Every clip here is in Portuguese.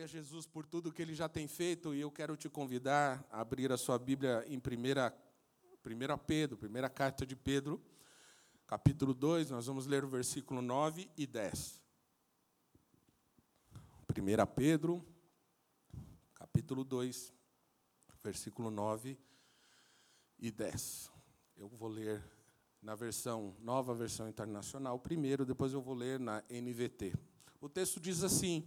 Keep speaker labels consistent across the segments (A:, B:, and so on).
A: Glória a Jesus por tudo que ele já tem feito e eu quero te convidar a abrir a sua Bíblia em 1 Pedro, primeira carta de Pedro, capítulo 2, nós vamos ler o versículo 9 e 10. 1 Pedro, capítulo 2, versículo 9 e 10. Eu vou ler na versão, nova versão internacional primeiro, depois eu vou ler na NVT. O texto diz assim: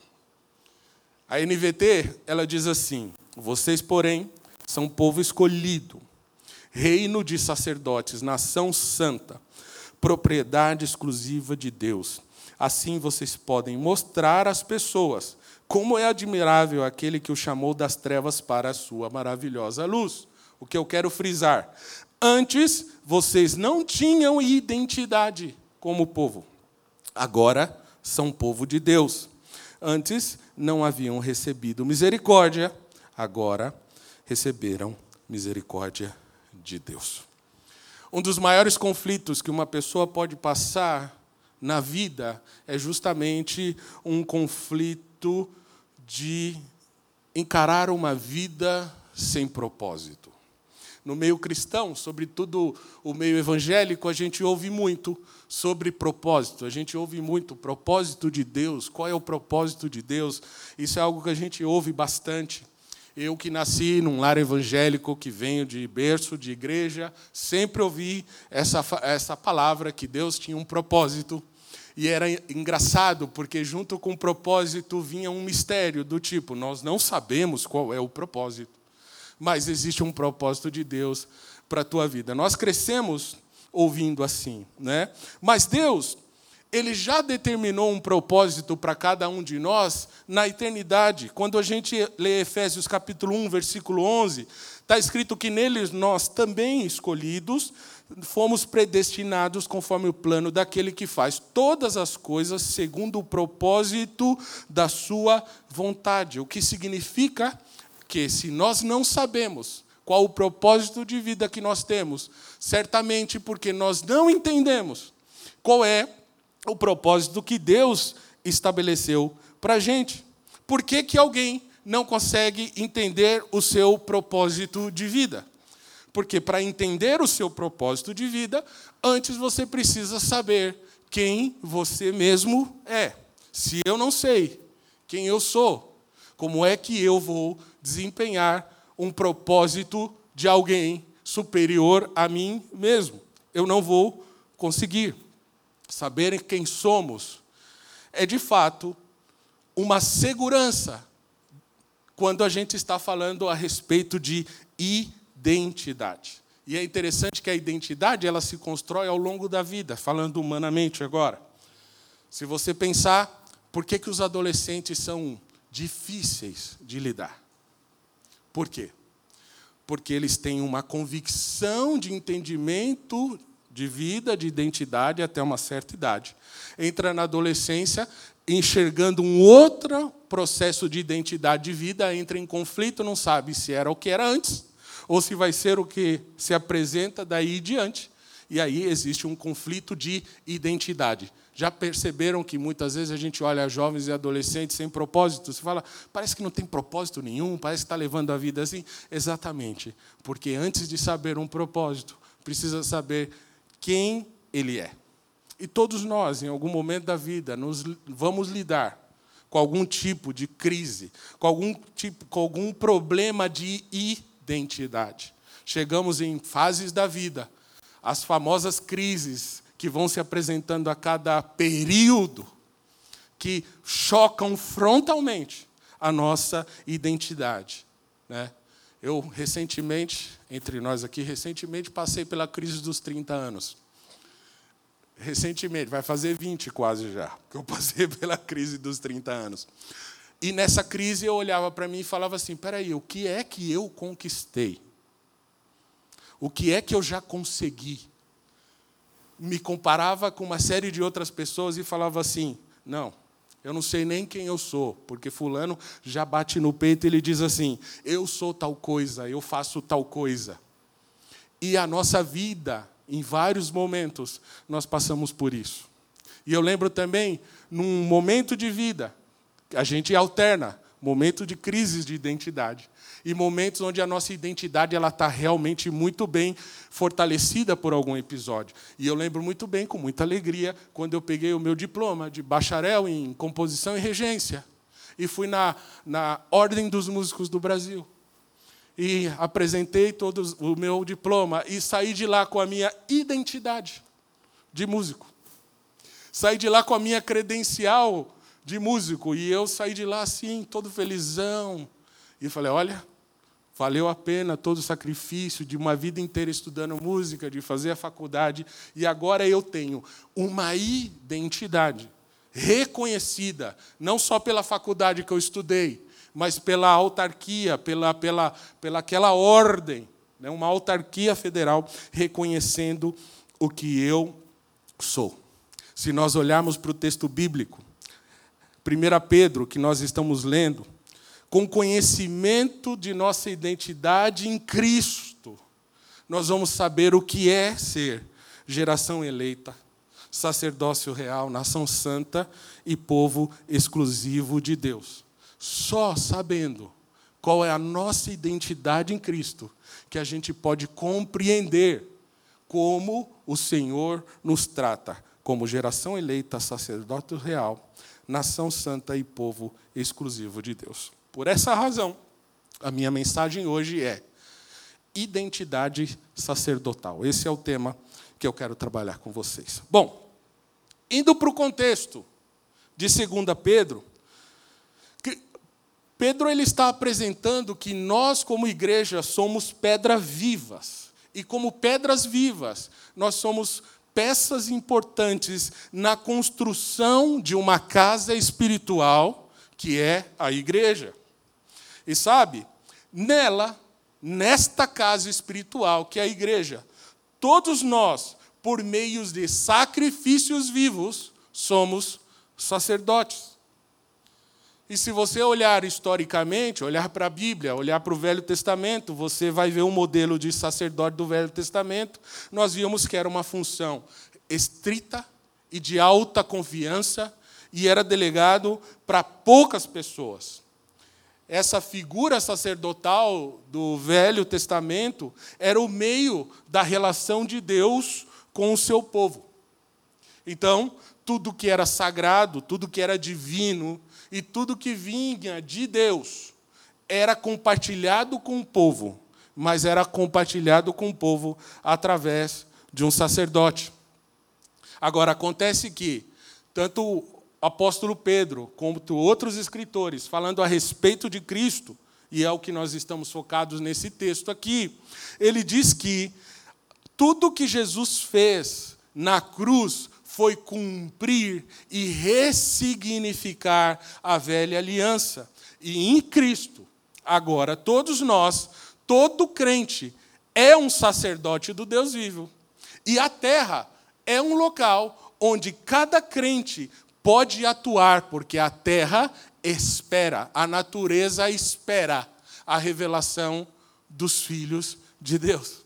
A: A NVT, ela diz assim: Vocês, porém, são povo escolhido, reino de sacerdotes, nação santa, propriedade exclusiva de Deus. Assim vocês podem mostrar às pessoas como é admirável aquele que o chamou das trevas para a sua maravilhosa luz. O que eu quero frisar: antes vocês não tinham identidade como povo, agora são povo de Deus. Antes não haviam recebido misericórdia, agora receberam misericórdia de Deus. Um dos maiores conflitos que uma pessoa pode passar na vida é justamente um conflito de encarar uma vida sem propósito. No meio cristão, sobretudo o meio evangélico, a gente ouve muito sobre propósito. A gente ouve muito propósito de Deus. Qual é o propósito de Deus? Isso é algo que a gente ouve bastante. Eu que nasci num lar evangélico, que venho de berço de igreja, sempre ouvi essa, essa palavra que Deus tinha um propósito e era engraçado, porque junto com o propósito vinha um mistério do tipo: nós não sabemos qual é o propósito, mas existe um propósito de Deus para a tua vida. Nós crescemos ouvindo assim, né? Mas Deus, ele já determinou um propósito para cada um de nós na eternidade. Quando a gente lê Efésios capítulo 1, versículo 11, está escrito que neles nós também escolhidos fomos predestinados conforme o plano daquele que faz todas as coisas segundo o propósito da sua vontade. O que significa que, se nós não sabemos qual o propósito de vida que nós temos, certamente porque nós não entendemos qual é o propósito que Deus estabeleceu para a gente. Por que, que alguém não consegue entender o seu propósito de vida? Porque para entender o seu propósito de vida, antes você precisa saber quem você mesmo é. Se eu não sei quem eu sou, como é que eu vou desempenhar um propósito de alguém superior a mim mesmo? Eu não vou conseguir. Saber quem somos é de fato uma segurança quando a gente está falando a respeito de identidade identidade. E é interessante que a identidade ela se constrói ao longo da vida, falando humanamente agora. Se você pensar, por que, que os adolescentes são difíceis de lidar? Por quê? Porque eles têm uma convicção de entendimento de vida, de identidade até uma certa idade. Entra na adolescência enxergando um outro processo de identidade de vida, entra em conflito, não sabe se era o que era antes ou se vai ser o que se apresenta daí em diante. E aí existe um conflito de identidade. Já perceberam que muitas vezes a gente olha jovens e adolescentes sem propósito? Você fala, parece que não tem propósito nenhum, parece que está levando a vida assim. Exatamente, porque antes de saber um propósito, precisa saber quem ele é. E todos nós, em algum momento da vida, nos vamos lidar com algum tipo de crise, com algum tipo, com algum problema de identidade. Chegamos em fases da vida, as famosas crises que vão se apresentando a cada período, que chocam frontalmente a nossa identidade. Né? Eu, recentemente, entre nós aqui, recentemente passei pela crise dos 30 anos. Recentemente, vai fazer 20 quase já, que eu passei pela crise dos 30 anos. E nessa crise eu olhava para mim e falava assim: peraí, o que é que eu conquistei? O que é que eu já consegui? Me comparava com uma série de outras pessoas e falava assim: não, eu não sei nem quem eu sou, porque Fulano já bate no peito e ele diz assim: eu sou tal coisa, eu faço tal coisa. E a nossa vida, em vários momentos, nós passamos por isso. E eu lembro também, num momento de vida, a gente alterna momento de crises de identidade e momentos onde a nossa identidade ela está realmente muito bem fortalecida por algum episódio. E eu lembro muito bem, com muita alegria, quando eu peguei o meu diploma de bacharel em composição e regência e fui na, na Ordem dos Músicos do Brasil. E apresentei todo o meu diploma e saí de lá com a minha identidade de músico. Saí de lá com a minha credencial de músico. E eu saí de lá assim, todo felizão. E falei: olha, valeu a pena todo o sacrifício de uma vida inteira estudando música, de fazer a faculdade. E agora eu tenho uma identidade reconhecida, não só pela faculdade que eu estudei, mas pela autarquia, pela, pela, pela aquela ordem, né? uma autarquia federal reconhecendo o que eu sou. Se nós olharmos para o texto bíblico, 1 Pedro, que nós estamos lendo, com conhecimento de nossa identidade em Cristo, nós vamos saber o que é ser geração eleita, sacerdócio real, nação santa e povo exclusivo de Deus. Só sabendo qual é a nossa identidade em Cristo, que a gente pode compreender como o Senhor nos trata, como geração eleita, sacerdócio real, nação santa e povo exclusivo de Deus. Por essa razão, a minha mensagem hoje é identidade sacerdotal. Esse é o tema que eu quero trabalhar com vocês. Bom, indo para o contexto de 2 Pedro, Pedro ele está apresentando que nós, como igreja, somos pedras vivas. E como pedras vivas, nós somos peças importantes na construção de uma casa espiritual, que é a igreja. E sabe, nela, nesta casa espiritual, que é a igreja, todos nós, por meios de sacrifícios vivos, somos sacerdotes. E se você olhar historicamente, olhar para a Bíblia, olhar para o Velho Testamento, você vai ver um modelo de sacerdote do Velho Testamento. Nós vimos que era uma função estrita e de alta confiança e era delegado para poucas pessoas. Essa figura sacerdotal do Velho Testamento era o meio da relação de Deus com o seu povo. Então, tudo que era sagrado, tudo que era divino, e tudo que vinha de Deus era compartilhado com o povo, mas era compartilhado com o povo através de um sacerdote. Agora, acontece que, tanto apóstolo Pedro, como outros escritores, falando a respeito de Cristo, e é o que nós estamos focados nesse texto aqui, ele diz que tudo que Jesus fez na cruz foi cumprir e ressignificar a velha aliança. E em Cristo, agora, todos nós, todo crente, é um sacerdote do Deus vivo. E a terra é um local onde cada crente pode atuar, porque a terra espera, a natureza espera a revelação dos filhos de Deus.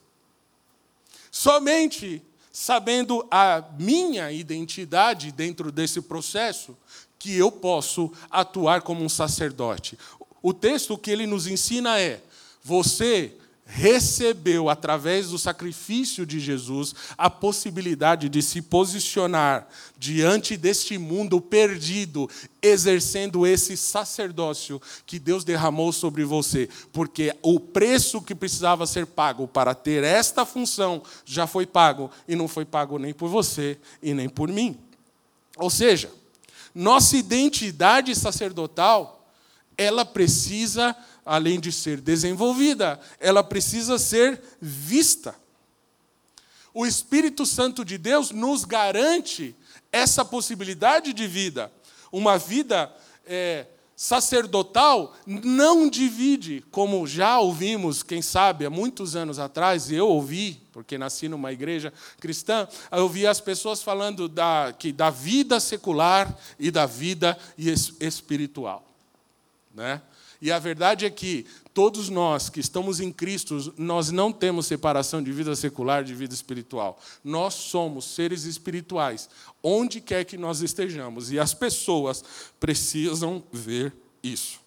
A: Somente sabendo a minha identidade dentro desse processo, que eu posso atuar como um sacerdote. O texto que ele nos ensina é: você recebeu, através do sacrifício de Jesus, a possibilidade de se posicionar diante deste mundo perdido, exercendo esse sacerdócio que Deus derramou sobre você, porque o preço que precisava ser pago para ter esta função já foi pago, e não foi pago nem por você e nem por mim. Ou seja, nossa identidade sacerdotal, ela precisa além de ser desenvolvida, ela precisa ser vista. O Espírito Santo de Deus nos garante essa possibilidade de vida. Uma vida é, sacerdotal não divide, como já ouvimos, quem sabe, há muitos anos atrás, eu ouvi, porque nasci numa igreja cristã, eu ouvi as pessoas falando da, que, da vida secular e da vida espiritual. Né? E a verdade é que todos nós que estamos em Cristo, nós não temos separação de vida secular de vida espiritual. Nós somos seres espirituais, onde quer que nós estejamos. E as pessoas precisam ver isso.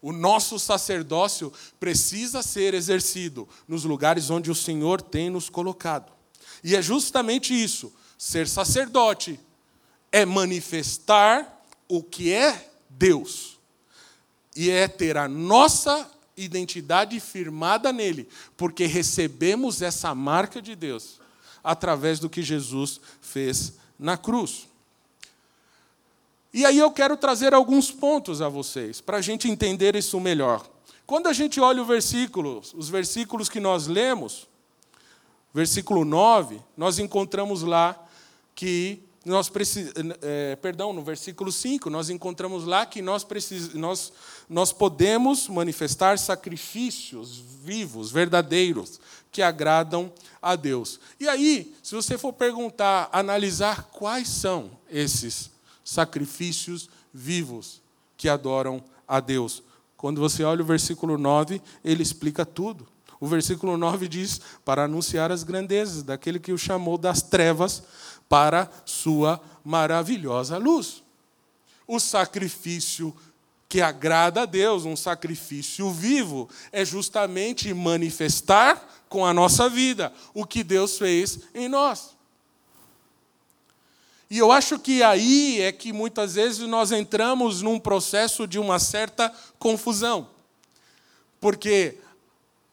A: O nosso sacerdócio precisa ser exercido nos lugares onde o Senhor tem nos colocado. E é justamente isso. Ser sacerdote é manifestar o que é Deus e é ter a nossa identidade firmada nele, porque recebemos essa marca de Deus através do que Jesus fez na cruz. E aí eu quero trazer alguns pontos a vocês, para a gente entender isso melhor. Quando a gente olha o versículo, os versículos que nós lemos, versículo 9, nós encontramos lá que nós precis... É, perdão, no versículo 5, nós encontramos lá que nós, precis... nós, nós podemos manifestar sacrifícios vivos, verdadeiros, que agradam a Deus. E aí, se você for perguntar, analisar quais são esses sacrifícios vivos que adoram a Deus, quando você olha o versículo 9, ele explica tudo. O versículo 9 diz: para anunciar as grandezas daquele que o chamou das trevas para sua maravilhosa luz. O sacrifício que agrada a Deus, um sacrifício vivo, é justamente manifestar com a nossa vida o que Deus fez em nós. E eu acho que aí é que muitas vezes nós entramos num processo de uma certa confusão. Porque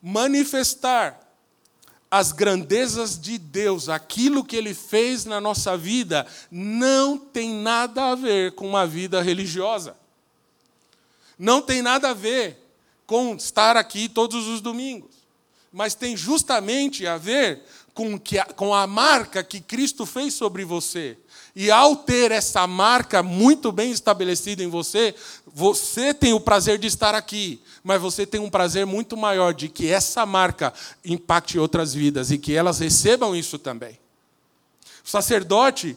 A: manifestar as grandezas de Deus, aquilo que Ele fez na nossa vida, não tem nada a ver com uma vida religiosa. Não tem nada a ver com estar aqui todos os domingos. Mas tem justamente a ver com, que, com a marca que Cristo fez sobre você. E ao ter essa marca muito bem estabelecida em você, você tem o prazer de estar aqui mas você tem um prazer muito maior de que essa marca impacte outras vidas e que elas recebam isso também. O sacerdote,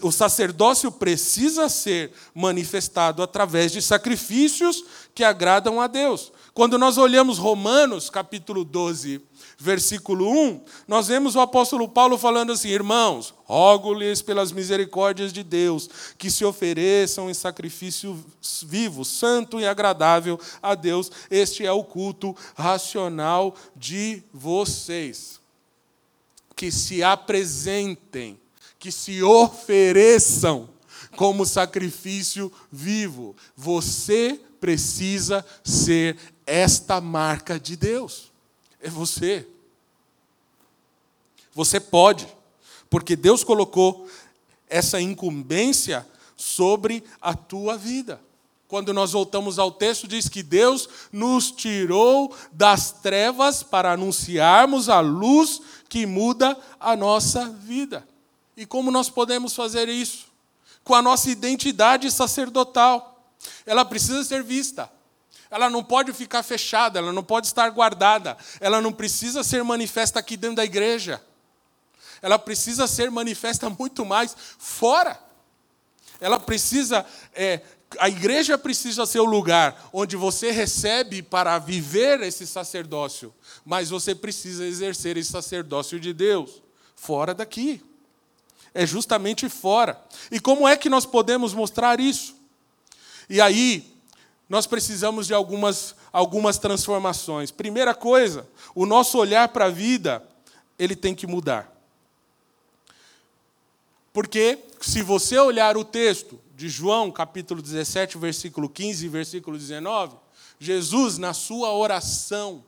A: o sacerdócio precisa ser manifestado através de sacrifícios que agradam a Deus. Quando nós olhamos Romanos, capítulo 12, versículo 1, nós vemos o apóstolo Paulo falando assim: Irmãos, rogo-lhes pelas misericórdias de Deus que se ofereçam em sacrifício vivo, santo e agradável a Deus. Este é o culto racional de vocês. Que se apresentem, que se ofereçam como sacrifício vivo. Você precisa ser esta marca de Deus é você. Você pode, porque Deus colocou essa incumbência sobre a tua vida. Quando nós voltamos ao texto, diz que Deus nos tirou das trevas para anunciarmos a luz que muda a nossa vida. E como nós podemos fazer isso? Com a nossa identidade sacerdotal. Ela precisa ser vista. Ela não pode ficar fechada, ela não pode estar guardada, ela não precisa ser manifesta aqui dentro da igreja. Ela precisa ser manifesta muito mais fora. Ela precisa, é, a igreja precisa ser o lugar onde você recebe para viver esse sacerdócio, mas você precisa exercer esse sacerdócio de Deus fora daqui. É justamente fora. E como é que nós podemos mostrar isso? E aí, nós precisamos de algumas, algumas transformações. Primeira coisa, o nosso olhar para a vida, ele tem que mudar. Porque se você olhar o texto de João, capítulo 17, versículo 15 e versículo 19, Jesus, na sua oração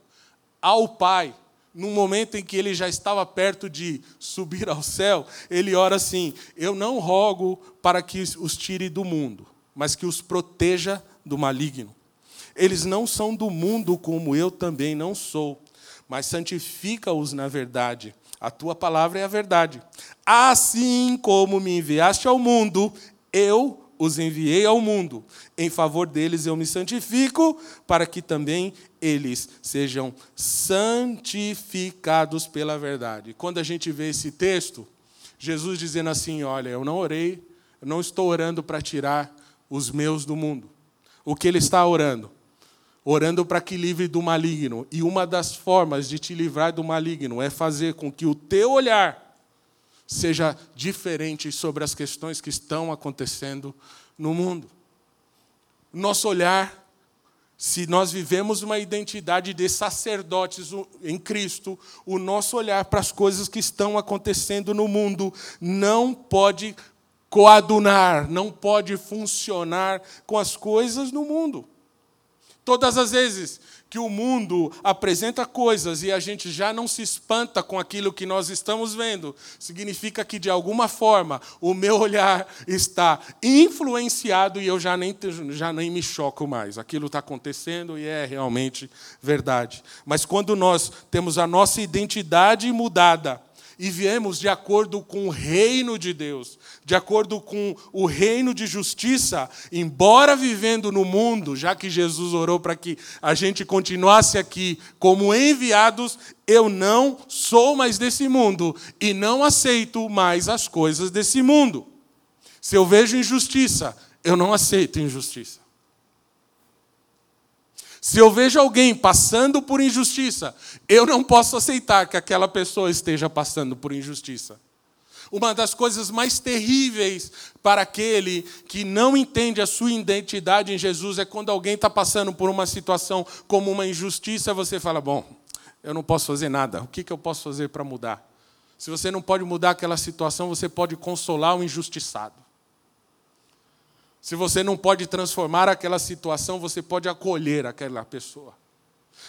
A: ao Pai, no momento em que ele já estava perto de subir ao céu, ele ora assim: Eu não rogo para que os tire do mundo, mas que os proteja do maligno. Eles não são do mundo como eu também não sou, mas santifica-os na verdade. A tua palavra é a verdade. Assim como me enviaste ao mundo, eu os enviei ao mundo. Em favor deles eu me santifico, para que também eles sejam santificados pela verdade. Quando a gente vê esse texto, Jesus dizendo assim: Olha, eu não orei, eu não estou orando para tirar os meus do mundo. O que ele está orando? Orando para que livre do maligno. E uma das formas de te livrar do maligno é fazer com que o teu olhar seja diferente sobre as questões que estão acontecendo no mundo. Nosso olhar, se nós vivemos uma identidade de sacerdotes em Cristo, o nosso olhar para as coisas que estão acontecendo no mundo não pode coadunar, não pode funcionar com as coisas no mundo. Todas as vezes que o mundo apresenta coisas e a gente já não se espanta com aquilo que nós estamos vendo, significa que, de alguma forma, o meu olhar está influenciado e eu já nem, já nem me choco mais. Aquilo está acontecendo e é realmente verdade. Mas quando nós temos a nossa identidade mudada, e viemos de acordo com o reino de Deus, de acordo com o reino de justiça, embora vivendo no mundo, já que Jesus orou para que a gente continuasse aqui como enviados, eu não sou mais desse mundo e não aceito mais as coisas desse mundo. Se eu vejo injustiça, eu não aceito injustiça. Se eu vejo alguém passando por injustiça, eu não posso aceitar que aquela pessoa esteja passando por injustiça. Uma das coisas mais terríveis para aquele que não entende a sua identidade em Jesus é quando alguém está passando por uma situação como uma injustiça, você fala: Bom, eu não posso fazer nada, o que, que eu posso fazer para mudar? Se você não pode mudar aquela situação, você pode consolar o injustiçado. Se você não pode transformar aquela situação, você pode acolher aquela pessoa.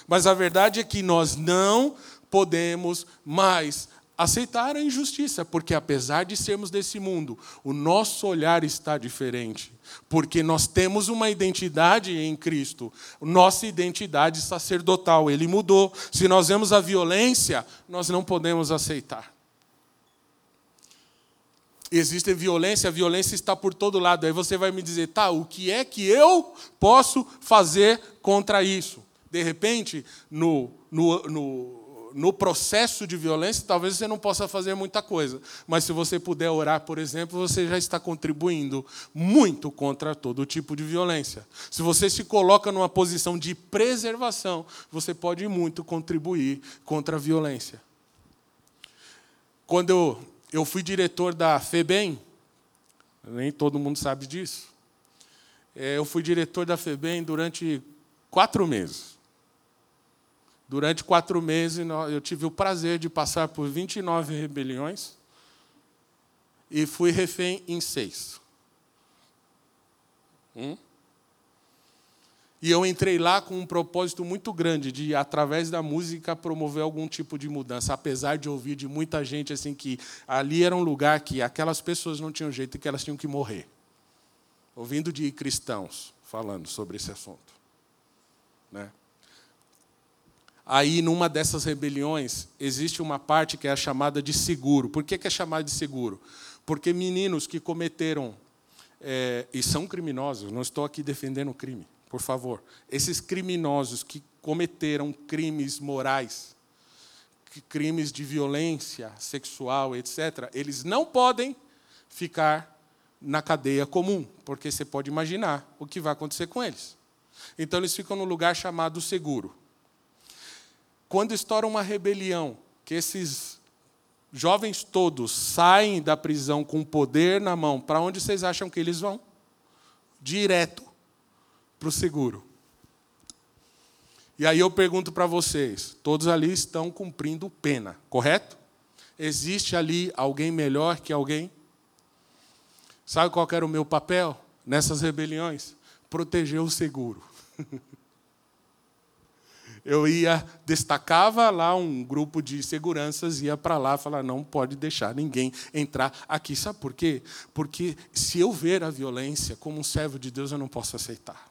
A: Mas a verdade é que nós não podemos mais aceitar a injustiça, porque apesar de sermos desse mundo, o nosso olhar está diferente, porque nós temos uma identidade em Cristo, nossa identidade sacerdotal, ele mudou. Se nós vemos a violência, nós não podemos aceitar existe violência, a violência está por todo lado. Aí você vai me dizer, tá, o que é que eu posso fazer contra isso? De repente, no, no, no, no processo de violência, talvez você não possa fazer muita coisa. Mas se você puder orar, por exemplo, você já está contribuindo muito contra todo tipo de violência. Se você se coloca numa posição de preservação, você pode muito contribuir contra a violência. Quando eu eu fui diretor da FEBEM, nem todo mundo sabe disso. É, eu fui diretor da FEBEM durante quatro meses. Durante quatro meses, eu tive o prazer de passar por 29 rebeliões e fui refém em seis. Hum? E eu entrei lá com um propósito muito grande de, através da música, promover algum tipo de mudança, apesar de ouvir de muita gente assim que ali era um lugar que aquelas pessoas não tinham jeito e que elas tinham que morrer. Ouvindo de cristãos falando sobre esse assunto. Né? Aí, numa dessas rebeliões, existe uma parte que é chamada de seguro. Por que é chamada de seguro? Porque meninos que cometeram, é, e são criminosos, não estou aqui defendendo o crime, por favor, esses criminosos que cometeram crimes morais, crimes de violência sexual, etc., eles não podem ficar na cadeia comum, porque você pode imaginar o que vai acontecer com eles. Então eles ficam no lugar chamado seguro. Quando estoura uma rebelião, que esses jovens todos saem da prisão com poder na mão, para onde vocês acham que eles vão? Direto para o seguro. E aí eu pergunto para vocês: todos ali estão cumprindo pena, correto? Existe ali alguém melhor que alguém? Sabe qual era o meu papel nessas rebeliões? Proteger o seguro. eu ia, destacava lá um grupo de seguranças, ia para lá falar: não pode deixar ninguém entrar aqui. Sabe por quê? Porque se eu ver a violência como um servo de Deus, eu não posso aceitar.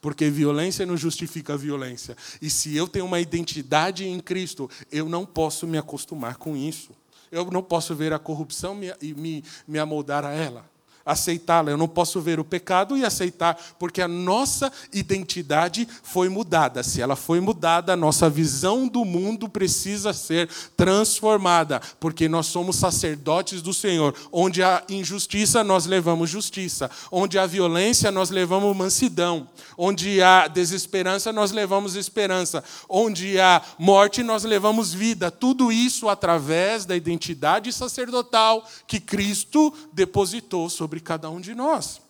A: Porque violência não justifica violência. E se eu tenho uma identidade em Cristo, eu não posso me acostumar com isso. Eu não posso ver a corrupção e me, me amoldar a ela aceitá-la. Eu não posso ver o pecado e aceitar, porque a nossa identidade foi mudada. Se ela foi mudada, a nossa visão do mundo precisa ser transformada, porque nós somos sacerdotes do Senhor. Onde há injustiça, nós levamos justiça. Onde há violência, nós levamos mansidão. Onde há desesperança, nós levamos esperança. Onde há morte, nós levamos vida. Tudo isso através da identidade sacerdotal que Cristo depositou sobre sobre cada um de nós.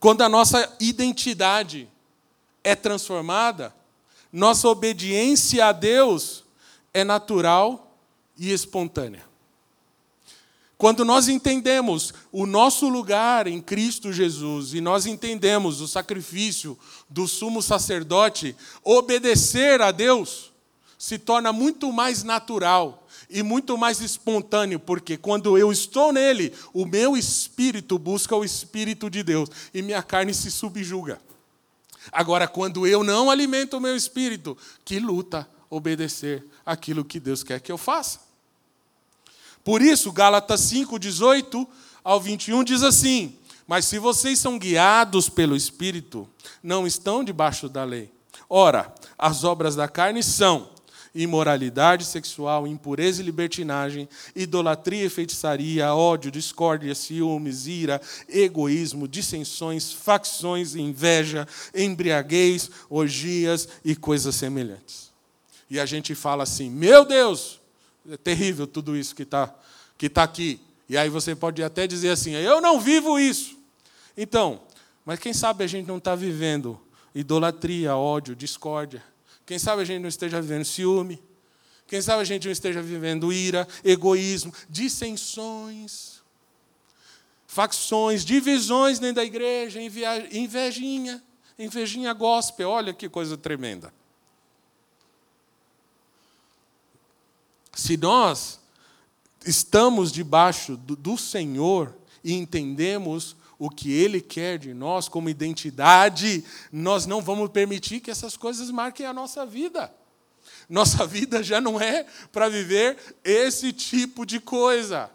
A: Quando a nossa identidade é transformada, nossa obediência a Deus é natural e espontânea. Quando nós entendemos o nosso lugar em Cristo Jesus e nós entendemos o sacrifício do sumo sacerdote, obedecer a Deus se torna muito mais natural e muito mais espontâneo, porque quando eu estou nele, o meu espírito busca o espírito de Deus e minha carne se subjuga. Agora, quando eu não alimento o meu espírito, que luta obedecer aquilo que Deus quer que eu faça. Por isso, Gálatas 5, 18 ao 21 diz assim: Mas se vocês são guiados pelo Espírito, não estão debaixo da lei. Ora, as obras da carne são imoralidade sexual, impureza e libertinagem, idolatria e feitiçaria, ódio, discórdia, ciúmes, ira, egoísmo, dissensões, facções, inveja, embriaguez, orgias e coisas semelhantes. E a gente fala assim: meu Deus, é terrível tudo isso que está que tá aqui. E aí você pode até dizer assim: eu não vivo isso. Então, mas quem sabe a gente não está vivendo idolatria, ódio, discórdia, quem sabe a gente não esteja vivendo ciúme. Quem sabe a gente não esteja vivendo ira, egoísmo, dissensões, facções, divisões dentro da igreja, invejinha, invejinha gospel. Olha que coisa tremenda. Se nós estamos debaixo do, do Senhor e entendemos o que Ele quer de nós como identidade, nós não vamos permitir que essas coisas marquem a nossa vida. Nossa vida já não é para viver esse tipo de coisa.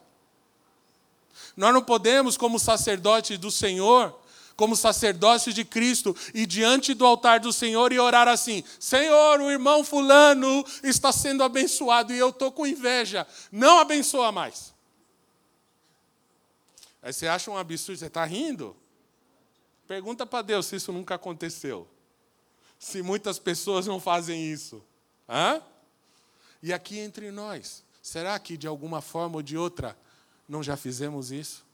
A: Nós não podemos, como sacerdote do Senhor, como sacerdote de Cristo, e diante do altar do Senhor e orar assim: Senhor, o irmão Fulano está sendo abençoado e eu estou com inveja. Não abençoa mais. Aí você acha um absurdo, você está rindo? Pergunta para Deus se isso nunca aconteceu. Se muitas pessoas não fazem isso. Hã? E aqui entre nós, será que de alguma forma ou de outra não já fizemos isso?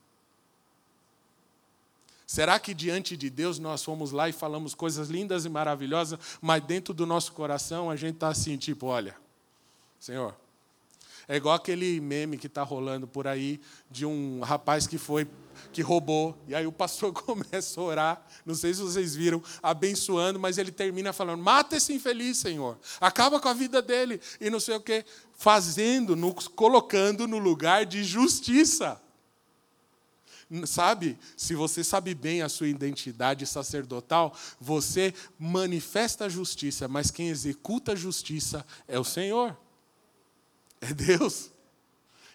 A: Será que diante de Deus nós fomos lá e falamos coisas lindas e maravilhosas, mas dentro do nosso coração a gente está assim, tipo, olha, Senhor, é igual aquele meme que está rolando por aí de um rapaz que foi que roubou, e aí o pastor começa a orar, não sei se vocês viram, abençoando, mas ele termina falando: mata esse infeliz, Senhor, acaba com a vida dele, e não sei o quê, fazendo, colocando no lugar de justiça. Sabe, se você sabe bem a sua identidade sacerdotal, você manifesta a justiça, mas quem executa a justiça é o Senhor. É Deus.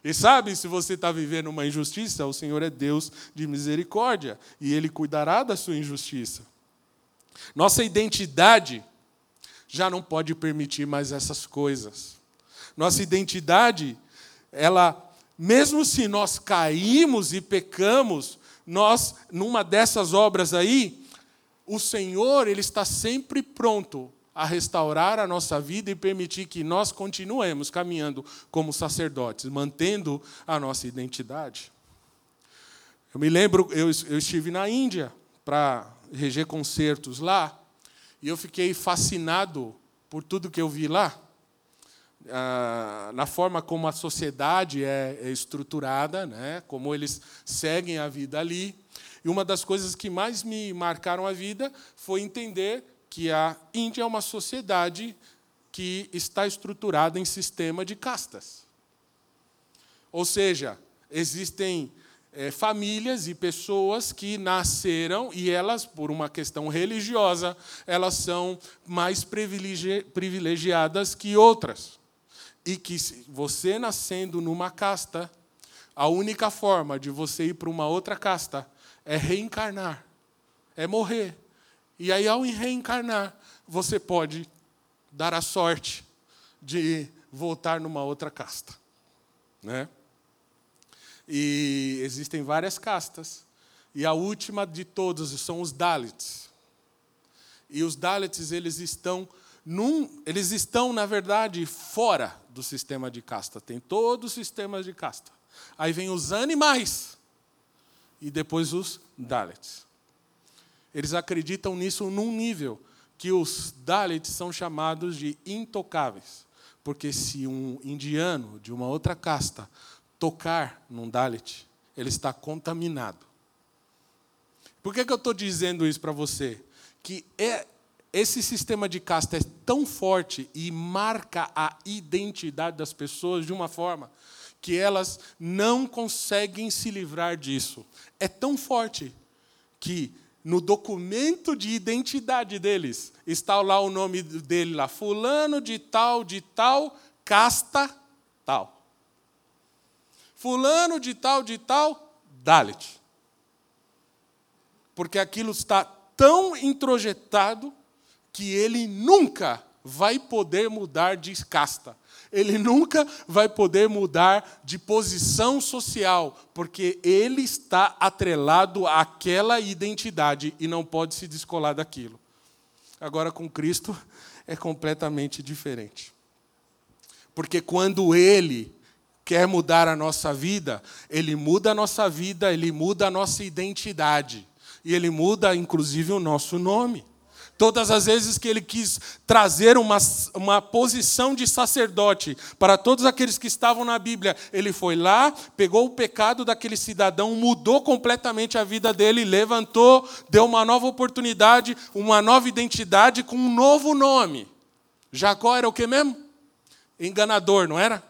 A: E sabe, se você está vivendo uma injustiça, o Senhor é Deus de misericórdia e Ele cuidará da sua injustiça. Nossa identidade já não pode permitir mais essas coisas. Nossa identidade, ela, mesmo se nós caímos e pecamos, nós, numa dessas obras aí, o Senhor, Ele está sempre pronto a restaurar a nossa vida e permitir que nós continuemos caminhando como sacerdotes, mantendo a nossa identidade. Eu me lembro, eu, eu estive na Índia para RG Concertos lá, e eu fiquei fascinado por tudo que eu vi lá, ah, na forma como a sociedade é, é estruturada, né? como eles seguem a vida ali. E uma das coisas que mais me marcaram a vida foi entender que a Índia é uma sociedade que está estruturada em sistema de castas. Ou seja, existem é, famílias e pessoas que nasceram e elas, por uma questão religiosa, elas são mais privilegiadas que outras. E que você nascendo numa casta, a única forma de você ir para uma outra casta é reencarnar, é morrer. E aí, ao reencarnar, você pode dar a sorte de voltar numa outra casta. Né? E existem várias castas. E a última de todas são os Dalits. E os Dalits, eles estão, num, eles estão, na verdade, fora do sistema de casta. Tem todos os sistemas de casta. Aí vem os animais e depois os Dalits. Eles acreditam nisso num nível que os Dalits são chamados de intocáveis. Porque se um indiano de uma outra casta tocar num Dalit, ele está contaminado. Por que, que eu estou dizendo isso para você? Que é, esse sistema de casta é tão forte e marca a identidade das pessoas de uma forma que elas não conseguem se livrar disso. É tão forte que no documento de identidade deles está lá o nome dele lá, fulano de tal, de tal, casta tal. Fulano de tal, de tal, Dalit. Porque aquilo está tão introjetado que ele nunca vai poder mudar de casta. Ele nunca vai poder mudar de posição social, porque ele está atrelado àquela identidade e não pode se descolar daquilo. Agora, com Cristo, é completamente diferente. Porque quando ele quer mudar a nossa vida, ele muda a nossa vida, ele muda a nossa identidade. E ele muda, inclusive, o nosso nome. Todas as vezes que ele quis trazer uma, uma posição de sacerdote para todos aqueles que estavam na Bíblia, ele foi lá, pegou o pecado daquele cidadão, mudou completamente a vida dele, levantou, deu uma nova oportunidade, uma nova identidade com um novo nome. Jacó era o que mesmo? Enganador, não era?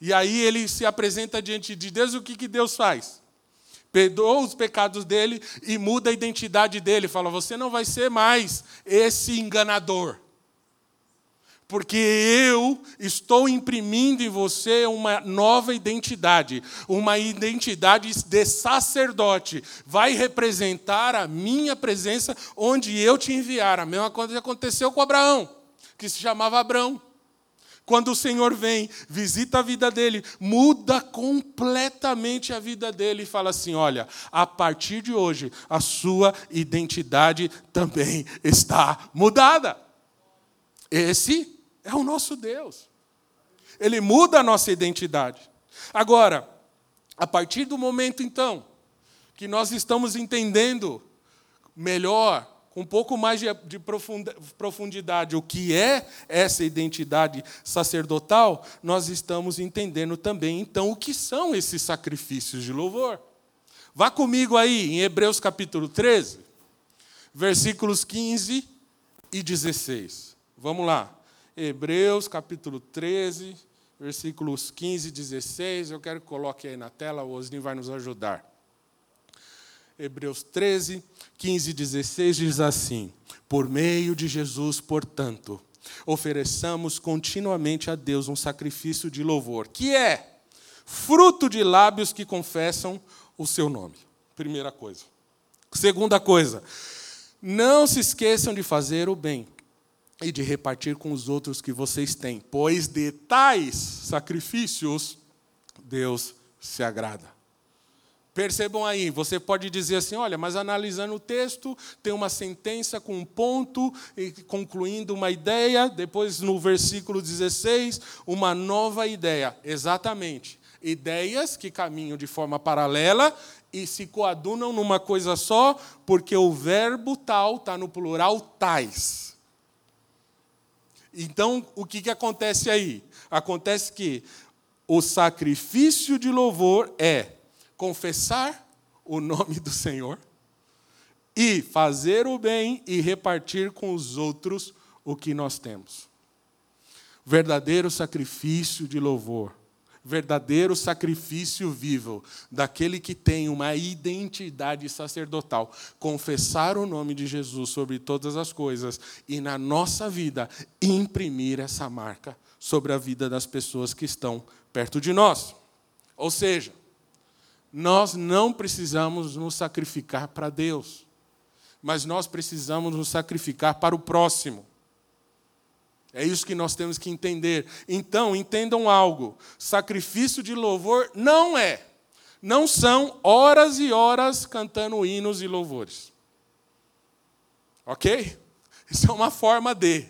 A: E aí ele se apresenta diante de Deus, o que, que Deus faz? Perdoa os pecados dele e muda a identidade dele. Fala, você não vai ser mais esse enganador. Porque eu estou imprimindo em você uma nova identidade, uma identidade de sacerdote. Vai representar a minha presença onde eu te enviar. A mesma coisa aconteceu com Abraão, que se chamava Abraão. Quando o Senhor vem, visita a vida dele, muda completamente a vida dele e fala assim: olha, a partir de hoje, a sua identidade também está mudada. Esse é o nosso Deus. Ele muda a nossa identidade. Agora, a partir do momento então que nós estamos entendendo melhor com um pouco mais de profundidade o que é essa identidade sacerdotal, nós estamos entendendo também, então, o que são esses sacrifícios de louvor. Vá comigo aí em Hebreus capítulo 13, versículos 15 e 16. Vamos lá. Hebreus capítulo 13, versículos 15 e 16. Eu quero que coloque aí na tela, o Osni vai nos ajudar. Hebreus 13, 15 e 16 diz assim: Por meio de Jesus, portanto, ofereçamos continuamente a Deus um sacrifício de louvor, que é fruto de lábios que confessam o seu nome. Primeira coisa. Segunda coisa, não se esqueçam de fazer o bem e de repartir com os outros que vocês têm, pois de tais sacrifícios Deus se agrada. Percebam aí, você pode dizer assim: olha, mas analisando o texto, tem uma sentença com um ponto, e concluindo uma ideia, depois no versículo 16, uma nova ideia. Exatamente. Ideias que caminham de forma paralela e se coadunam numa coisa só, porque o verbo tal está no plural tais. Então, o que, que acontece aí? Acontece que o sacrifício de louvor é confessar o nome do Senhor e fazer o bem e repartir com os outros o que nós temos. Verdadeiro sacrifício de louvor verdadeiro sacrifício vivo daquele que tem uma identidade sacerdotal, confessar o nome de Jesus sobre todas as coisas e na nossa vida imprimir essa marca sobre a vida das pessoas que estão perto de nós. Ou seja, nós não precisamos nos sacrificar para Deus, mas nós precisamos nos sacrificar para o próximo. É isso que nós temos que entender. Então, entendam algo: sacrifício de louvor não é, não são horas e horas cantando hinos e louvores. Ok? Isso é uma forma de.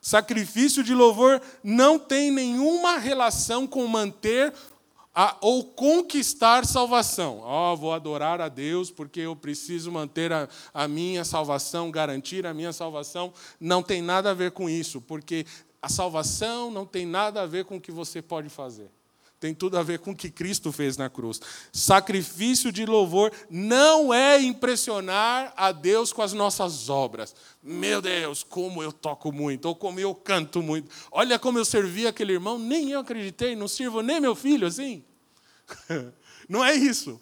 A: Sacrifício de louvor não tem nenhuma relação com manter a, ou conquistar salvação. Ó, oh, vou adorar a Deus porque eu preciso manter a, a minha salvação, garantir a minha salvação. Não tem nada a ver com isso, porque a salvação não tem nada a ver com o que você pode fazer. Tem tudo a ver com o que Cristo fez na cruz. Sacrifício de louvor não é impressionar a Deus com as nossas obras. Meu Deus, como eu toco muito, ou como eu canto muito. Olha como eu servi aquele irmão, nem eu acreditei, não sirvo nem meu filho assim. Não é isso.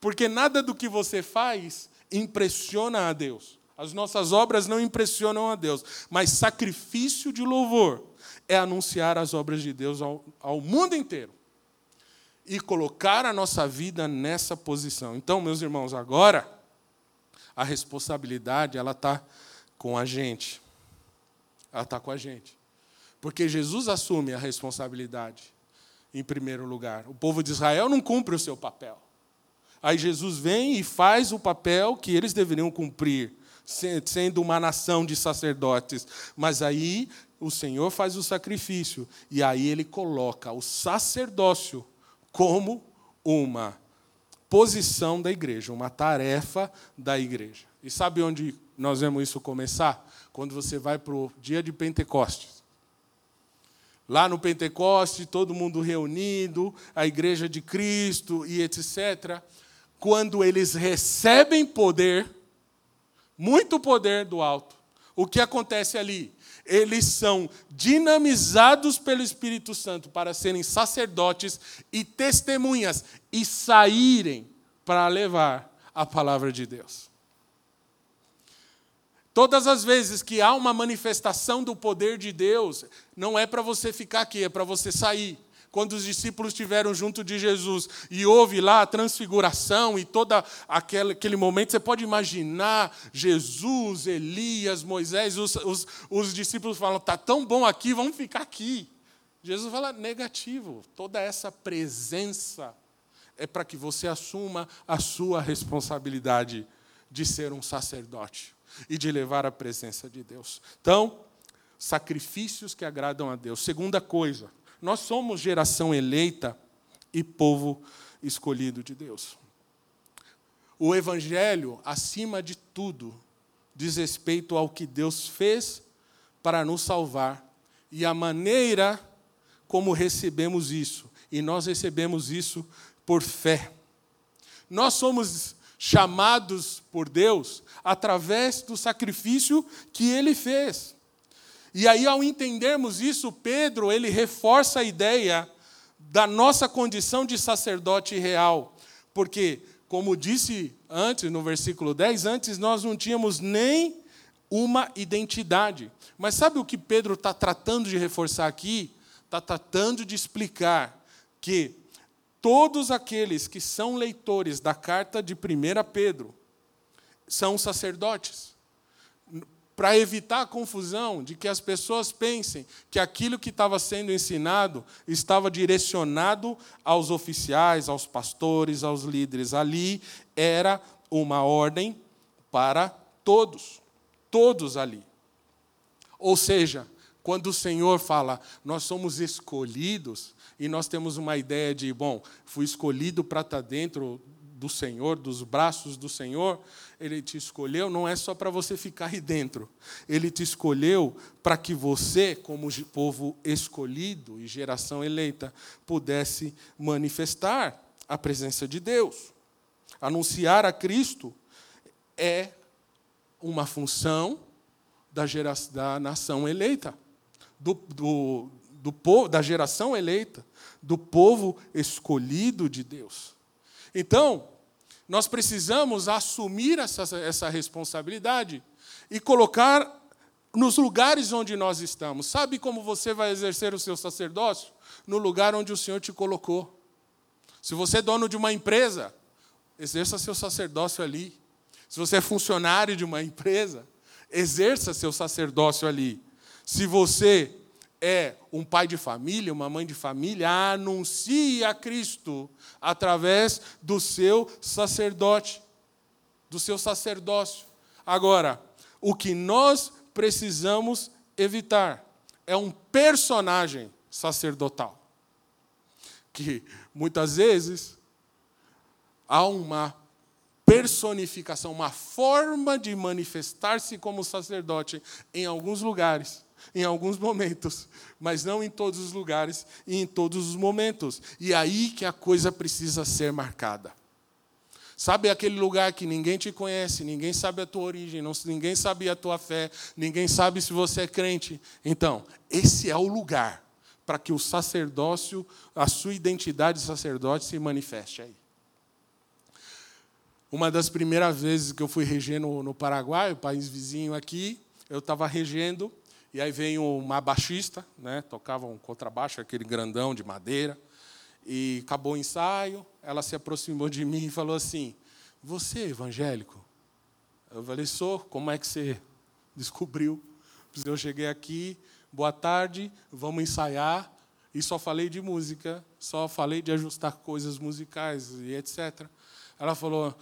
A: Porque nada do que você faz impressiona a Deus. As nossas obras não impressionam a Deus. Mas sacrifício de louvor é anunciar as obras de Deus ao, ao mundo inteiro. E colocar a nossa vida nessa posição. Então, meus irmãos, agora a responsabilidade ela está com a gente. Ela está com a gente. Porque Jesus assume a responsabilidade em primeiro lugar. O povo de Israel não cumpre o seu papel. Aí Jesus vem e faz o papel que eles deveriam cumprir, sendo uma nação de sacerdotes. Mas aí o Senhor faz o sacrifício e aí ele coloca o sacerdócio como uma posição da igreja, uma tarefa da igreja. E sabe onde nós vemos isso começar? Quando você vai para o dia de Pentecostes. Lá no Pentecoste, todo mundo reunido, a igreja de Cristo e etc. Quando eles recebem poder, muito poder do alto, o que acontece ali? Eles são dinamizados pelo Espírito Santo para serem sacerdotes e testemunhas e saírem para levar a palavra de Deus. Todas as vezes que há uma manifestação do poder de Deus, não é para você ficar aqui, é para você sair. Quando os discípulos estiveram junto de Jesus e houve lá a transfiguração e todo aquele, momento, você pode imaginar Jesus, Elias, Moisés, os, os, os discípulos falam: está tão bom aqui, vamos ficar aqui. Jesus fala: negativo, toda essa presença é para que você assuma a sua responsabilidade de ser um sacerdote e de levar a presença de Deus. Então, sacrifícios que agradam a Deus. Segunda coisa, nós somos geração eleita e povo escolhido de Deus. O Evangelho, acima de tudo, diz respeito ao que Deus fez para nos salvar e a maneira como recebemos isso. E nós recebemos isso por fé. Nós somos chamados por Deus através do sacrifício que ele fez. E aí, ao entendermos isso, Pedro ele reforça a ideia da nossa condição de sacerdote real. Porque, como disse antes, no versículo 10, antes nós não tínhamos nem uma identidade. Mas sabe o que Pedro está tratando de reforçar aqui? Está tratando de explicar que todos aqueles que são leitores da carta de 1 Pedro são sacerdotes. Para evitar a confusão de que as pessoas pensem que aquilo que estava sendo ensinado estava direcionado aos oficiais, aos pastores, aos líderes. Ali era uma ordem para todos, todos ali. Ou seja, Quando o Senhor fala, nós somos escolhidos, e nós temos uma ideia de, bom, fui escolhido para estar dentro do Senhor, dos braços do Senhor, Ele te escolheu, não é só para você ficar aí dentro. Ele te escolheu para que você, como povo escolhido e geração eleita, pudesse manifestar a presença de Deus. Anunciar a Cristo é uma função da, geração, da nação eleita, do, do, do da geração eleita, do povo escolhido de Deus. Então, nós precisamos assumir essa, essa responsabilidade e colocar nos lugares onde nós estamos. Sabe como você vai exercer o seu sacerdócio? No lugar onde o Senhor te colocou. Se você é dono de uma empresa, exerça seu sacerdócio ali. Se você é funcionário de uma empresa, exerça seu sacerdócio ali. Se você é um pai de família, uma mãe de família, anuncie a Cristo através do seu sacerdote, do seu sacerdócio. Agora, o que nós precisamos evitar é um personagem sacerdotal. Que muitas vezes há uma personificação, uma forma de manifestar-se como sacerdote em alguns lugares em alguns momentos, mas não em todos os lugares e em todos os momentos. E aí que a coisa precisa ser marcada. Sabe aquele lugar que ninguém te conhece, ninguém sabe a tua origem, não, ninguém sabe a tua fé, ninguém sabe se você é crente? Então, esse é o lugar para que o sacerdócio, a sua identidade de sacerdote se manifeste aí. Uma das primeiras vezes que eu fui reger no, no Paraguai, o país vizinho aqui, eu estava regendo e aí veio uma baixista, né, tocava um contrabaixo, aquele grandão de madeira. E acabou o ensaio, ela se aproximou de mim e falou assim: Você é evangélico? Eu falei: Sou. Como é que você descobriu? Eu cheguei aqui, boa tarde, vamos ensaiar. E só falei de música, só falei de ajustar coisas musicais e etc. Ela falou: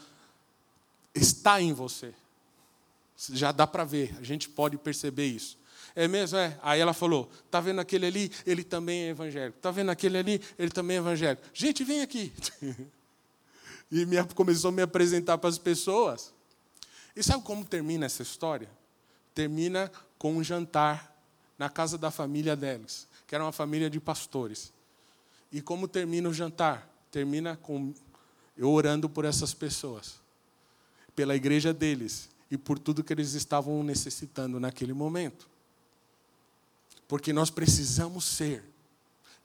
A: Está em você. Já dá para ver, a gente pode perceber isso. É mesmo? É. Aí ela falou: Está vendo aquele ali? Ele também é evangélico. Está vendo aquele ali? Ele também é evangélico. Gente, vem aqui. e me, começou a me apresentar para as pessoas. E sabe como termina essa história? Termina com um jantar na casa da família deles, que era uma família de pastores. E como termina o jantar? Termina com eu orando por essas pessoas, pela igreja deles e por tudo que eles estavam necessitando naquele momento. Porque nós precisamos ser,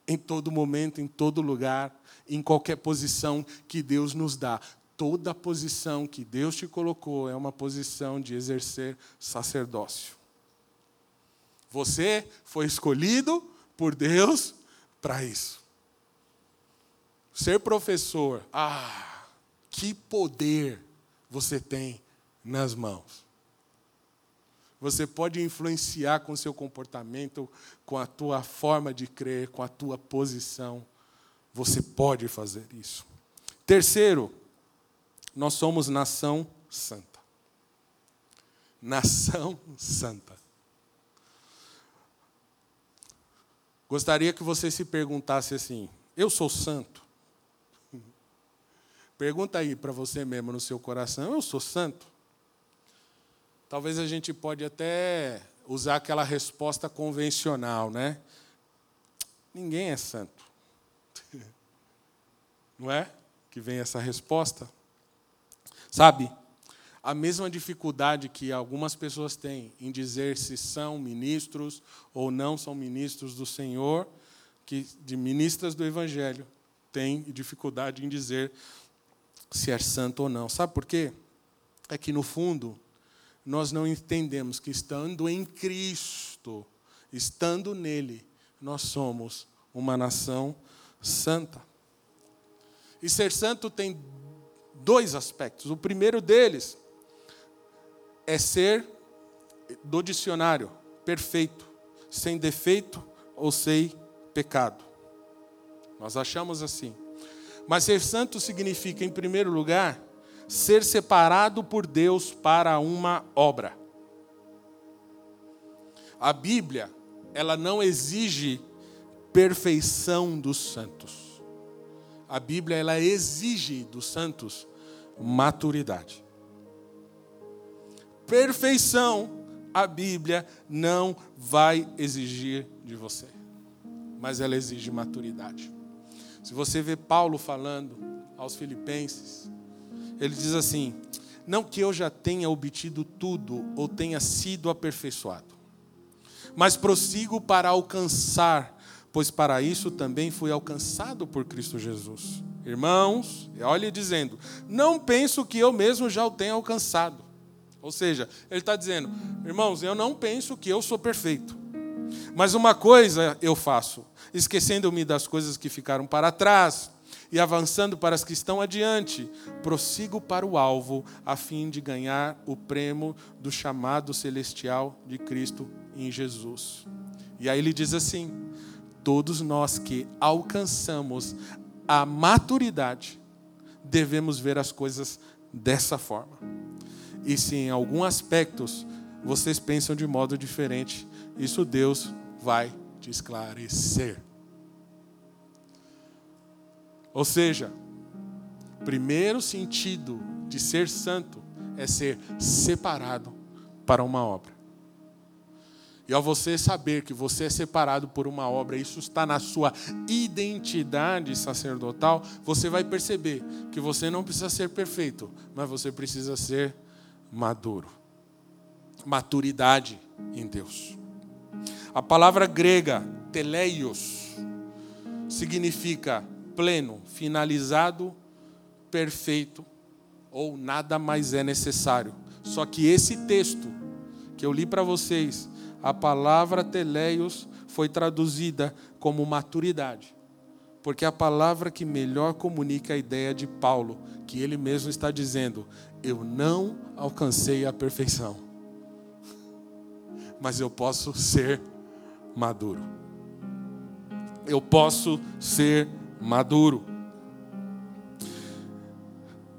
A: em todo momento, em todo lugar, em qualquer posição que Deus nos dá. Toda posição que Deus te colocou é uma posição de exercer sacerdócio. Você foi escolhido por Deus para isso. Ser professor, ah, que poder você tem nas mãos. Você pode influenciar com seu comportamento, com a tua forma de crer, com a tua posição. Você pode fazer isso. Terceiro, nós somos nação santa. Nação santa. Gostaria que você se perguntasse assim: eu sou santo? Pergunta aí para você mesmo no seu coração: eu sou santo? Talvez a gente pode até usar aquela resposta convencional, né? Ninguém é santo. Não é? Que vem essa resposta. Sabe? A mesma dificuldade que algumas pessoas têm em dizer se são ministros ou não são ministros do Senhor, que de ministras do Evangelho, tem dificuldade em dizer se é santo ou não. Sabe por quê? É que, no fundo, nós não entendemos que estando em Cristo, estando nele, nós somos uma nação santa. E ser santo tem dois aspectos. O primeiro deles é ser do dicionário perfeito, sem defeito ou sem pecado. Nós achamos assim. Mas ser santo significa, em primeiro lugar, ser separado por Deus para uma obra. A Bíblia ela não exige perfeição dos santos. A Bíblia ela exige dos santos maturidade. Perfeição a Bíblia não vai exigir de você, mas ela exige maturidade. Se você vê Paulo falando aos Filipenses, ele diz assim: Não que eu já tenha obtido tudo ou tenha sido aperfeiçoado, mas prossigo para alcançar, pois para isso também fui alcançado por Cristo Jesus. Irmãos, olhe dizendo: Não penso que eu mesmo já o tenha alcançado ou seja, ele está dizendo, irmãos, eu não penso que eu sou perfeito. Mas uma coisa eu faço, esquecendo-me das coisas que ficaram para trás e avançando para as que estão adiante, prossigo para o alvo, a fim de ganhar o prêmio do chamado celestial de Cristo em Jesus. E aí ele diz assim: todos nós que alcançamos a maturidade, devemos ver as coisas dessa forma. E se em alguns aspectos vocês pensam de modo diferente, isso Deus vai te esclarecer. Ou seja, primeiro sentido de ser santo é ser separado para uma obra. E ao você saber que você é separado por uma obra, isso está na sua identidade sacerdotal, você vai perceber que você não precisa ser perfeito, mas você precisa ser maduro. Maturidade em Deus. A palavra grega teleios significa pleno, finalizado, perfeito ou nada mais é necessário. Só que esse texto que eu li para vocês, a palavra teleios foi traduzida como maturidade. Porque é a palavra que melhor comunica a ideia de Paulo, que ele mesmo está dizendo: eu não alcancei a perfeição, mas eu posso ser maduro. Eu posso ser maduro.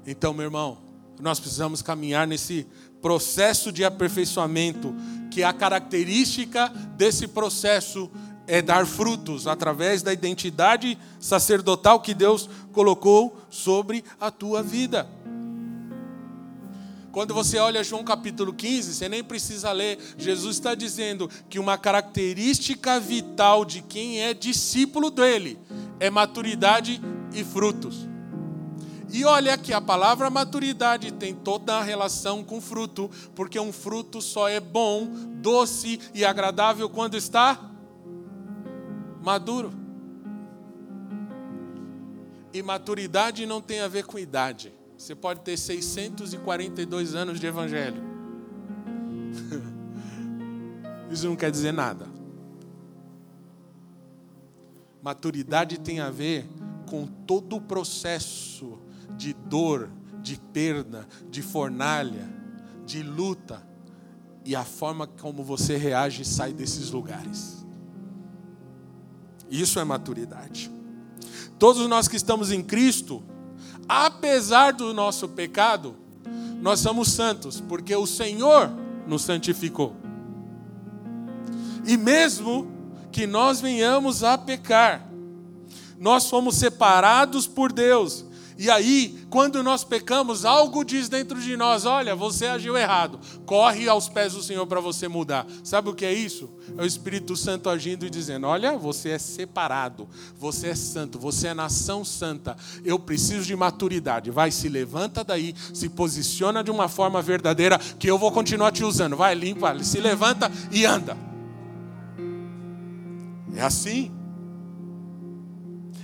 A: Então, meu irmão, nós precisamos caminhar nesse processo de aperfeiçoamento, que a característica desse processo é dar frutos através da identidade sacerdotal que Deus colocou sobre a tua vida. Quando você olha João capítulo 15, você nem precisa ler. Jesus está dizendo que uma característica vital de quem é discípulo dele é maturidade e frutos. E olha que a palavra maturidade tem toda a relação com fruto, porque um fruto só é bom, doce e agradável quando está maduro. E maturidade não tem a ver com idade. Você pode ter 642 anos de evangelho. Isso não quer dizer nada. Maturidade tem a ver com todo o processo de dor, de perda, de fornalha, de luta e a forma como você reage e sai desses lugares. Isso é maturidade. Todos nós que estamos em Cristo, apesar do nosso pecado, nós somos santos, porque o Senhor nos santificou. E mesmo que nós venhamos a pecar, nós fomos separados por Deus e aí, quando nós pecamos, algo diz dentro de nós: olha, você agiu errado. Corre aos pés do Senhor para você mudar. Sabe o que é isso? É o Espírito Santo agindo e dizendo: olha, você é separado, você é santo, você é nação santa. Eu preciso de maturidade. Vai, se levanta daí, se posiciona de uma forma verdadeira, que eu vou continuar te usando. Vai, limpa, se levanta e anda. É assim.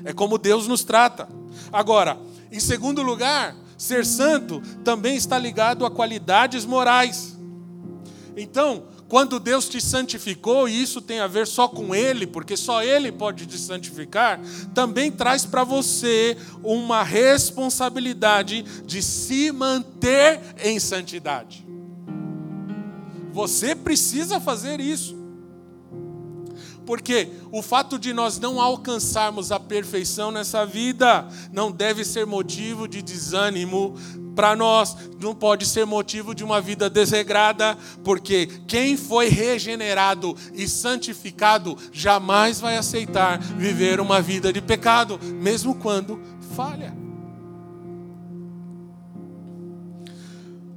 A: É como Deus nos trata. Agora, em segundo lugar, ser santo também está ligado a qualidades morais. Então, quando Deus te santificou, e isso tem a ver só com Ele, porque só Ele pode te santificar, também traz para você uma responsabilidade de se manter em santidade. Você precisa fazer isso. Porque o fato de nós não alcançarmos a perfeição nessa vida não deve ser motivo de desânimo para nós não pode ser motivo de uma vida desregrada, porque quem foi regenerado e santificado jamais vai aceitar viver uma vida de pecado, mesmo quando falha.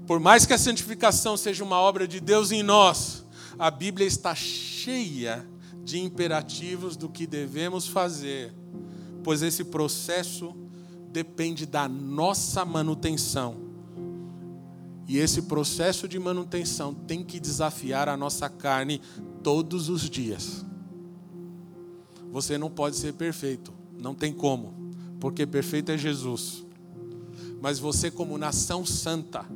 A: Por mais que a santificação seja uma obra de Deus em nós, a Bíblia está cheia de imperativos do que devemos fazer, pois esse processo depende da nossa manutenção. E esse processo de manutenção tem que desafiar a nossa carne todos os dias. Você não pode ser perfeito, não tem como, porque perfeito é Jesus. Mas você, como nação santa,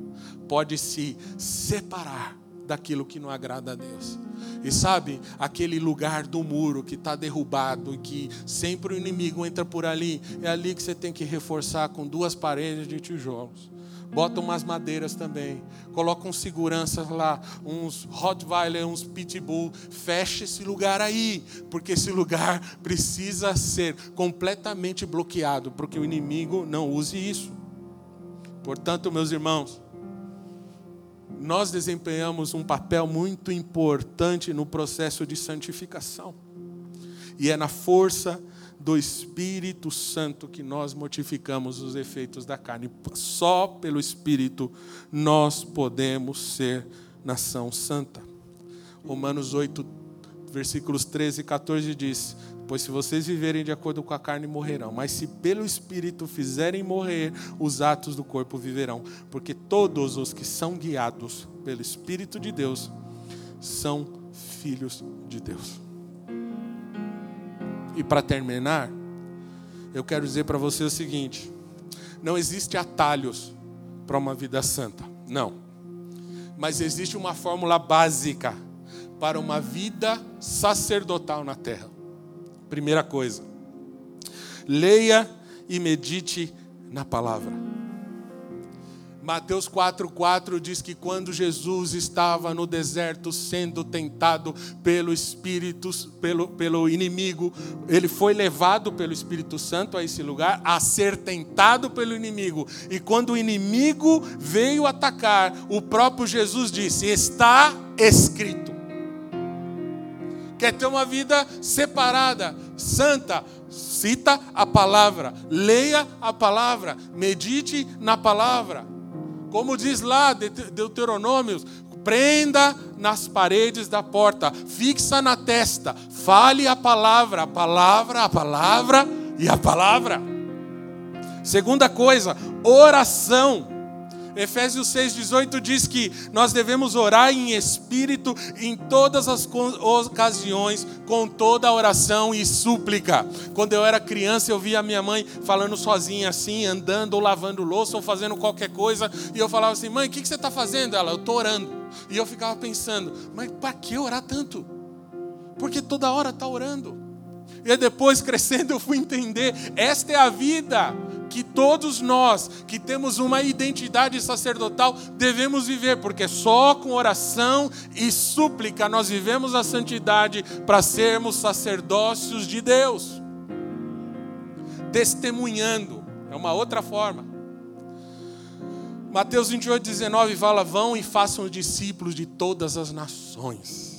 A: pode se separar daquilo que não agrada a Deus. E sabe, aquele lugar do muro que está derrubado e que sempre o inimigo entra por ali, é ali que você tem que reforçar com duas paredes de tijolos. Bota umas madeiras também. Coloca uns seguranças lá, uns Rottweiler, uns Pitbull. Fecha esse lugar aí, porque esse lugar precisa ser completamente bloqueado, porque o inimigo não use isso. Portanto, meus irmãos, nós desempenhamos um papel muito importante no processo de santificação. E é na força do Espírito Santo que nós mortificamos os efeitos da carne. Só pelo Espírito nós podemos ser nação santa. Romanos 8, versículos 13 e 14 diz: Pois se vocês viverem de acordo com a carne, morrerão. Mas se pelo Espírito fizerem morrer, os atos do corpo viverão. Porque todos os que são guiados pelo Espírito de Deus são filhos de Deus. E para terminar, eu quero dizer para você o seguinte: não existe atalhos para uma vida santa. Não. Mas existe uma fórmula básica para uma vida sacerdotal na terra. Primeira coisa, leia e medite na palavra. Mateus 4,4 diz que quando Jesus estava no deserto sendo tentado pelo Espírito, pelo, pelo inimigo, ele foi levado pelo Espírito Santo a esse lugar a ser tentado pelo inimigo. E quando o inimigo veio atacar, o próprio Jesus disse: Está escrito quer ter uma vida separada, santa, cita a palavra, leia a palavra, medite na palavra. Como diz lá Deuteronômios, prenda nas paredes da porta, fixa na testa, fale a palavra, a palavra, a palavra e a palavra. Segunda coisa, oração. Efésios 6,18 diz que nós devemos orar em espírito em todas as ocasiões, com toda oração e súplica. Quando eu era criança, eu via minha mãe falando sozinha assim, andando ou lavando louça ou fazendo qualquer coisa, e eu falava assim: mãe, o que você está fazendo? Ela, eu estou orando. E eu ficava pensando: mas para que orar tanto? Porque toda hora está orando. E depois, crescendo, eu fui entender: esta é a vida que todos nós que temos uma identidade sacerdotal devemos viver, porque só com oração e súplica nós vivemos a santidade para sermos sacerdócios de Deus. Testemunhando, é uma outra forma. Mateus 28, 19 fala: Vão e façam discípulos de todas as nações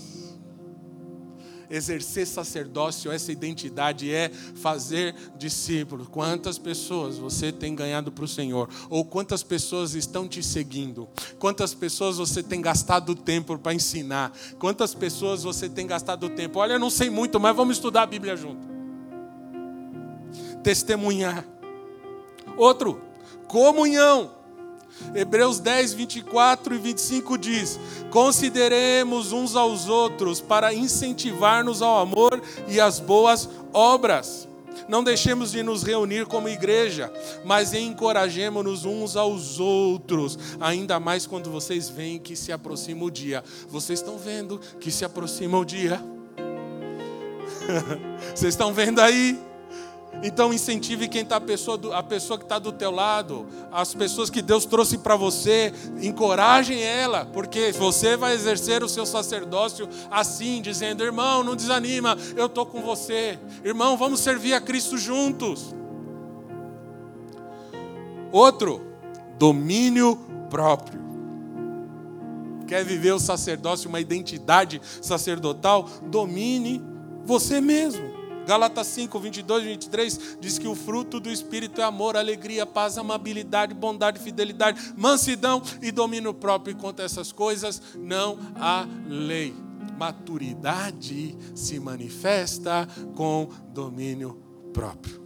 A: exercer sacerdócio, essa identidade é fazer discípulos. Quantas pessoas você tem ganhado para o Senhor? Ou quantas pessoas estão te seguindo? Quantas pessoas você tem gastado tempo para ensinar? Quantas pessoas você tem gastado tempo? Olha, eu não sei muito, mas vamos estudar a Bíblia junto. Testemunhar. Outro, comunhão. Hebreus 10, 24 e 25 diz: Consideremos uns aos outros para incentivar-nos ao amor e às boas obras. Não deixemos de nos reunir como igreja, mas encorajemos-nos uns aos outros, ainda mais quando vocês veem que se aproxima o dia. Vocês estão vendo que se aproxima o dia? Vocês estão vendo aí? Então incentive quem está a pessoa, a pessoa que está do teu lado, as pessoas que Deus trouxe para você, encorajem ela, porque você vai exercer o seu sacerdócio assim, dizendo: irmão, não desanima, eu estou com você, irmão, vamos servir a Cristo juntos. Outro, domínio próprio. Quer viver o sacerdócio, uma identidade sacerdotal? Domine você mesmo. Gálatas 5, 22 e 23 diz que o fruto do Espírito é amor, alegria, paz, amabilidade, bondade, fidelidade, mansidão e domínio próprio. Enquanto essas coisas, não há lei. Maturidade se manifesta com domínio próprio.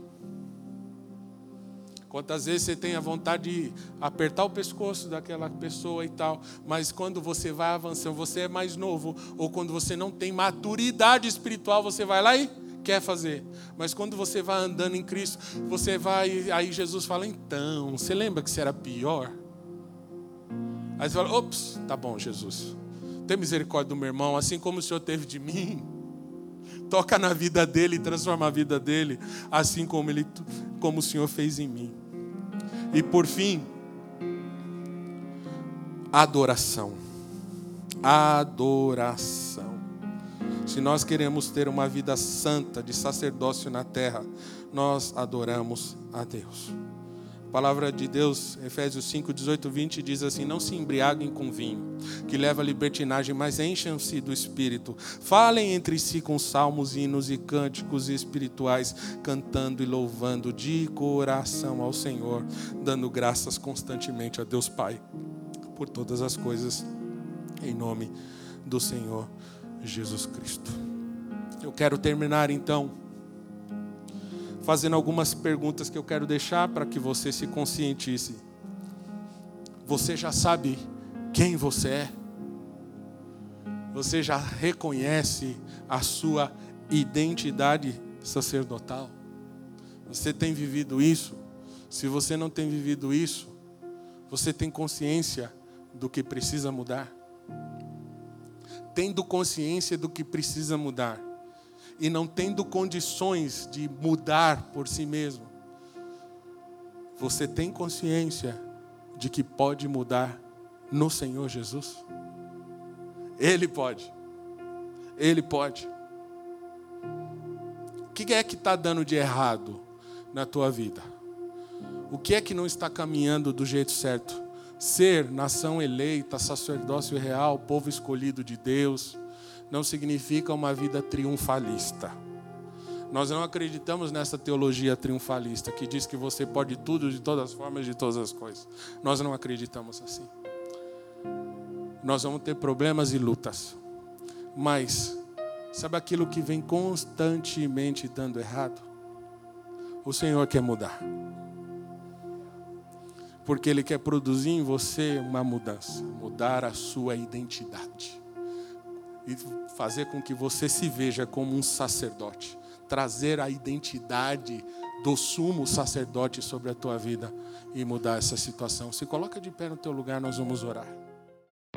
A: Quantas vezes você tem a vontade de apertar o pescoço daquela pessoa e tal, mas quando você vai avançando, você é mais novo, ou quando você não tem maturidade espiritual, você vai lá e quer fazer. Mas quando você vai andando em Cristo, você vai. Aí Jesus fala: então, você lembra que você era pior? Aí você fala: ops, tá bom, Jesus. Tem misericórdia do meu irmão, assim como o Senhor teve de mim. Toca na vida dele e transforma a vida dele, assim como, ele, como o Senhor fez em mim. E por fim, adoração. Adoração. Se nós queremos ter uma vida santa de sacerdócio na terra, nós adoramos a Deus. A palavra de Deus, Efésios 5, 18, 20, diz assim: Não se embriaguem com vinho, que leva à libertinagem, mas encham-se do espírito. Falem entre si com salmos, hinos e cânticos espirituais, cantando e louvando de coração ao Senhor, dando graças constantemente a Deus Pai por todas as coisas, em nome do Senhor Jesus Cristo. Eu quero terminar então fazendo algumas perguntas que eu quero deixar para que você se conscientize. Você já sabe quem você é? Você já reconhece a sua identidade sacerdotal? Você tem vivido isso? Se você não tem vivido isso, você tem consciência do que precisa mudar? Tendo consciência do que precisa mudar e não tendo condições de mudar por si mesmo, você tem consciência de que pode mudar no Senhor Jesus? Ele pode. Ele pode. O que é que está dando de errado na tua vida? O que é que não está caminhando do jeito certo? Ser nação eleita, sacerdócio real, povo escolhido de Deus, não significa uma vida triunfalista. Nós não acreditamos nessa teologia triunfalista que diz que você pode tudo de todas as formas, de todas as coisas. Nós não acreditamos assim. Nós vamos ter problemas e lutas. Mas, sabe aquilo que vem constantemente dando errado? O Senhor quer mudar porque Ele quer produzir em você uma mudança, mudar a sua identidade e fazer com que você se veja como um sacerdote, trazer a identidade do sumo sacerdote sobre a tua vida e mudar essa situação. Se coloca de pé no teu lugar, nós vamos orar.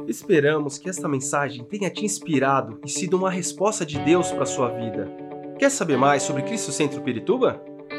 B: Esperamos que esta mensagem tenha te inspirado e sido uma resposta de Deus para a sua vida. Quer saber mais sobre Cristo Centro Pirituba?